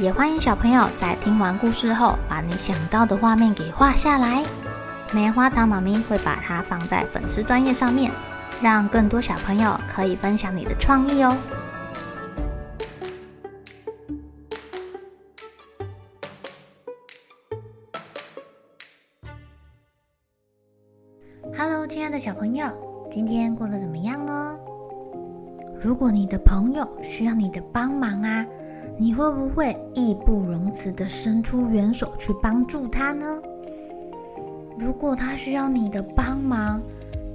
也欢迎小朋友在听完故事后，把你想到的画面给画下来。棉花糖妈咪会把它放在粉丝专页上面，让更多小朋友可以分享你的创意哦。Hello，亲爱的小朋友，今天过得怎么样呢？如果你的朋友需要你的帮忙啊，你会不会义不容辞地伸出援手去帮助他呢？如果他需要你的帮忙，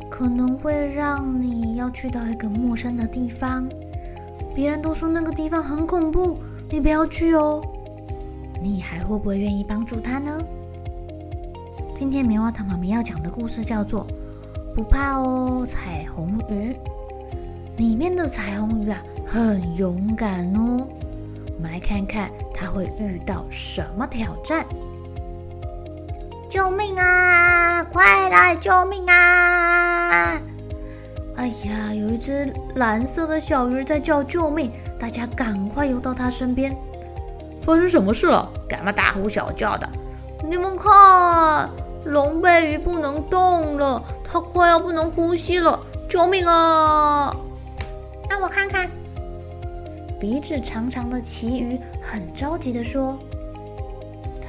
可能会让你要去到一个陌生的地方，别人都说那个地方很恐怖，你不要去哦。你还会不会愿意帮助他呢？今天棉花糖妈咪要讲的故事叫做《不怕哦，彩虹鱼》。里面的彩虹鱼啊，很勇敢哦。我们来看看他会遇到什么挑战。救命啊！快来救命啊！哎呀，有一只蓝色的小鱼在叫救命，大家赶快游到它身边。发生什么事了？干嘛大呼小叫的？你们看。龙背鱼不能动了，它快要不能呼吸了！救命啊！让我看看。鼻子长长的旗鱼很着急地说：“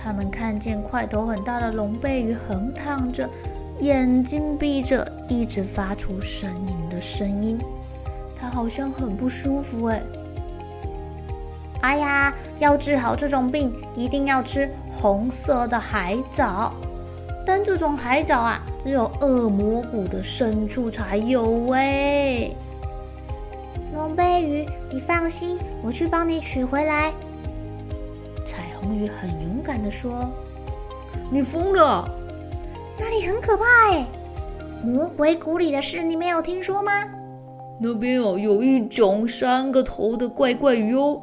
他们看见块头很大的龙背鱼横躺着，眼睛闭着，一直发出呻吟的声音。它好像很不舒服哎。哎呀，要治好这种病，一定要吃红色的海藻。”但这种海藻啊，只有恶魔谷的深处才有喂。龙背鱼，你放心，我去帮你取回来。彩虹鱼很勇敢的说：“你疯了？那里很可怕哎！魔鬼谷里的事你没有听说吗？那边哦，有一种三个头的怪怪鱼哦。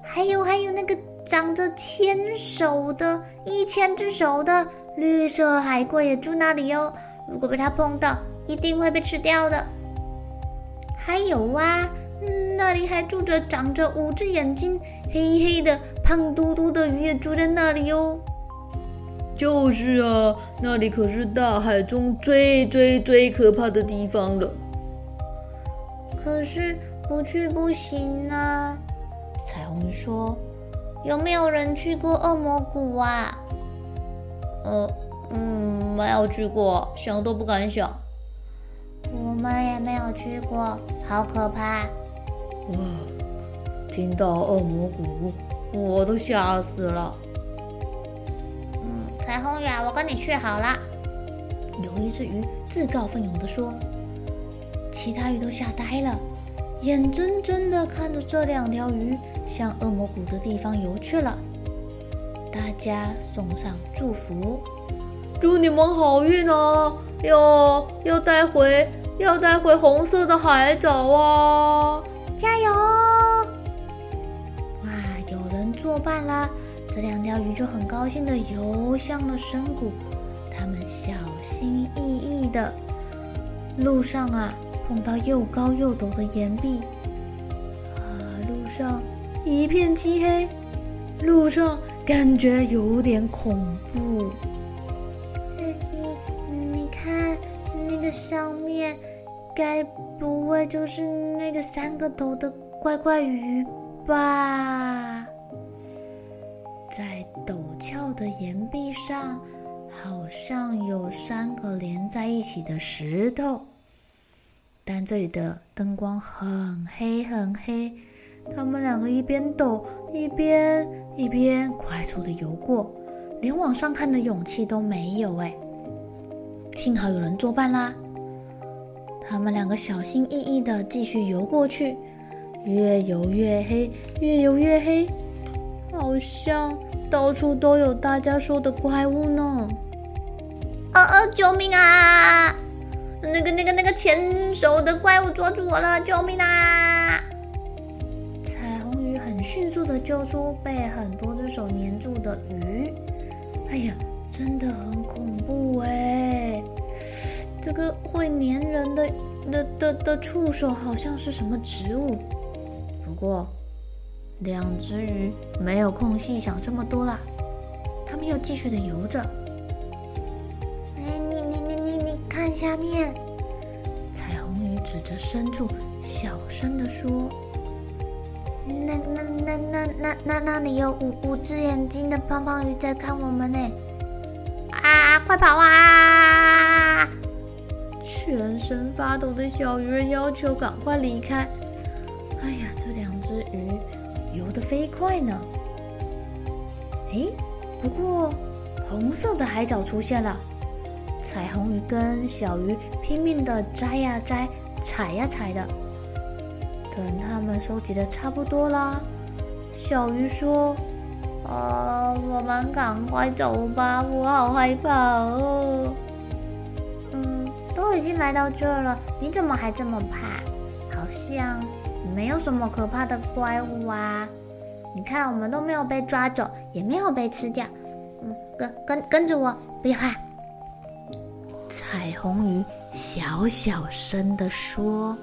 还有还有那个长着千手的，一千只手的。”绿色海龟也住那里哦，如果被它碰到，一定会被吃掉的。还有啊，那里还住着长着五只眼睛、黑黑的、胖嘟嘟的鱼，也住在那里哦。就是啊，那里可是大海中最最最可怕的地方了。可是不去不行啊。彩虹说：“有没有人去过恶魔谷啊？”呃，嗯，没有去过，想都不敢想。我们也没有去过，好可怕！哇，听到恶魔谷，我都吓死了。嗯，彩虹鱼，我跟你去好了。有一只鱼自告奋勇地说，其他鱼都吓呆了，眼睁睁地看着这两条鱼向恶魔谷的地方游去了。大家送上祝福，祝你们好运哦！要要带回要带回红色的海藻啊！加油！哇，有人作伴啦！这两条鱼就很高兴的游向了深谷。他们小心翼翼的，路上啊碰到又高又陡的岩壁，啊，路上一片漆黑，路上。感觉有点恐怖。你你看那个上面，该不会就是那个三个头的怪怪鱼吧？在陡峭的岩壁上，好像有三个连在一起的石头，但这里的灯光很黑很黑。他们两个一边抖一边一边快速的游过，连往上看的勇气都没有哎。幸好有人作伴啦。他们两个小心翼翼的继续游过去，越游越黑，越游越黑。好像到处都有大家说的怪物呢。啊啊，救命啊！那个那个那个牵手的怪物捉住我了，救命啊！彩虹鱼很迅速的救出被很多只手粘住的鱼。哎呀，真的很恐怖哎！这个会粘人的的的的触手好像是什么植物？不过，两只鱼没有空细想这么多啦，它们又继续的游着。哎，你你你你你看下面！彩虹鱼指着深处，小声的说：“那那那那那那那里有五五只眼睛的胖胖鱼在看我们呢！啊，快跑啊！”全身发抖的小鱼儿要求赶快离开。哎呀，这两只鱼游得飞快呢！诶，不过红色的海藻出现了。彩虹鱼跟小鱼拼命的摘呀摘，采呀采的。等他们收集的差不多啦，小鱼说：“啊，我们赶快走吧，我好害怕哦。”嗯，都已经来到这儿了，你怎么还这么怕？好像没有什么可怕的怪物啊。你看，我们都没有被抓走，也没有被吃掉。嗯，跟跟跟着我，不要怕。彩虹鱼小小声地说：“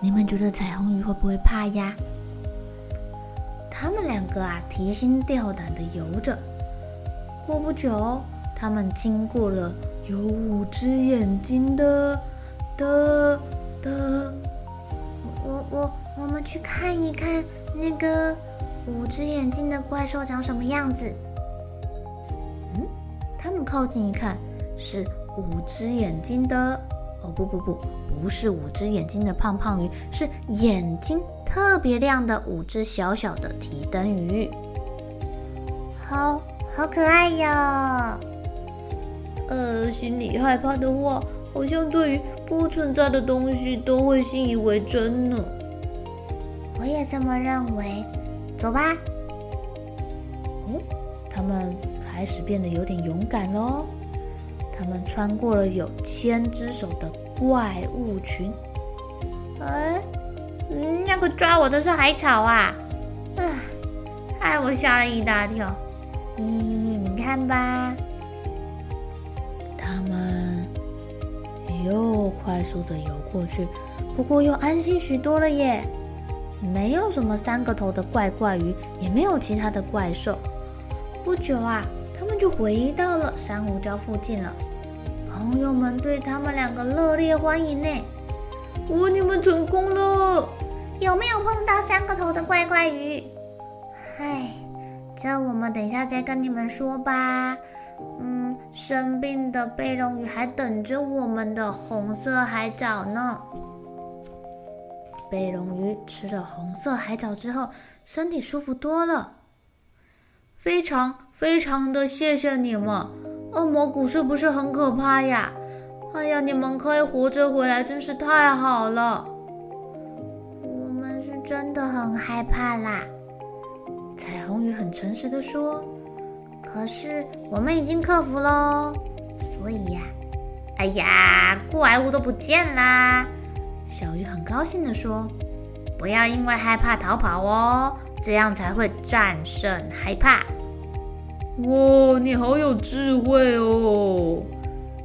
你们觉得彩虹鱼会不会怕呀？”他们两个啊，提心吊胆的游着。过不久，他们经过了有五只眼睛的的的。我我我们去看一看那个五只眼睛的怪兽长什么样子。嗯，他们靠近一看，是。五只眼睛的哦，不不不，不是五只眼睛的胖胖鱼，是眼睛特别亮的五只小小的提灯鱼，好好可爱哟。呃，心里害怕的话，好像对于不存在的东西都会信以为真呢。我也这么认为，走吧。哦，他们开始变得有点勇敢喽。他们穿过了有千只手的怪物群，哎，那个抓我的是海草啊！啊，害我吓了一大跳。咦，你看吧，他们又快速的游过去，不过又安心许多了耶。没有什么三个头的怪怪鱼，也没有其他的怪兽。不久啊，他们就回到了珊瑚礁附近了。朋友们对他们两个热烈欢迎呢！哇，你们成功了！有没有碰到三个头的怪怪鱼？嗨，这我们等一下再跟你们说吧。嗯，生病的背龙鱼还等着我们的红色海藻呢。背龙鱼吃了红色海藻之后，身体舒服多了。非常非常的谢谢你们。恶魔谷是不是很可怕呀？哎呀，你们可以活着回来，真是太好了。真的很害怕啦。彩虹鱼很诚实的说：“可是我们已经克服喽，所以呀，哎呀，怪物都不见啦。”小鱼很高兴的说：“不要因为害怕逃跑哦，这样才会战胜害怕。”哇，你好有智慧哦！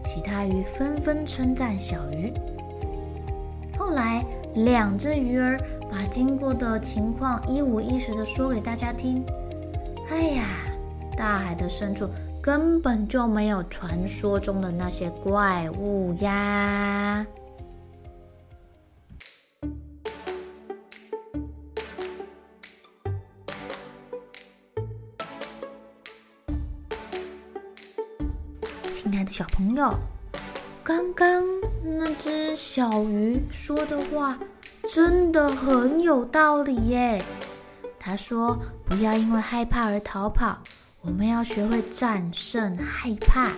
其他鱼纷纷称赞小鱼。后来，两只鱼儿把经过的情况一五一十的说给大家听。哎呀，大海的深处根本就没有传说中的那些怪物呀！亲爱的小朋友，刚刚那只小鱼说的话真的很有道理耶。他说：“不要因为害怕而逃跑，我们要学会战胜害怕。”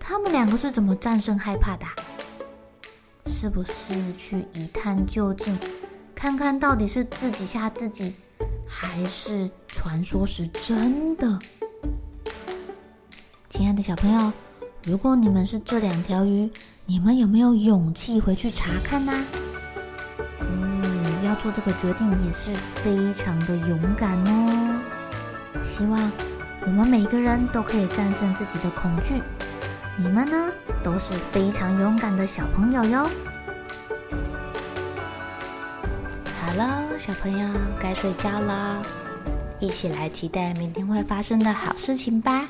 他们两个是怎么战胜害怕的？是不是去一探究竟，看看到底是自己吓自己，还是传说是真的？亲爱的小朋友，如果你们是这两条鱼，你们有没有勇气回去查看呢？做这个决定也是非常的勇敢哦。希望我们每个人都可以战胜自己的恐惧。你们呢，都是非常勇敢的小朋友哟。好了，小朋友该睡觉了，一起来期待明天会发生的好事情吧。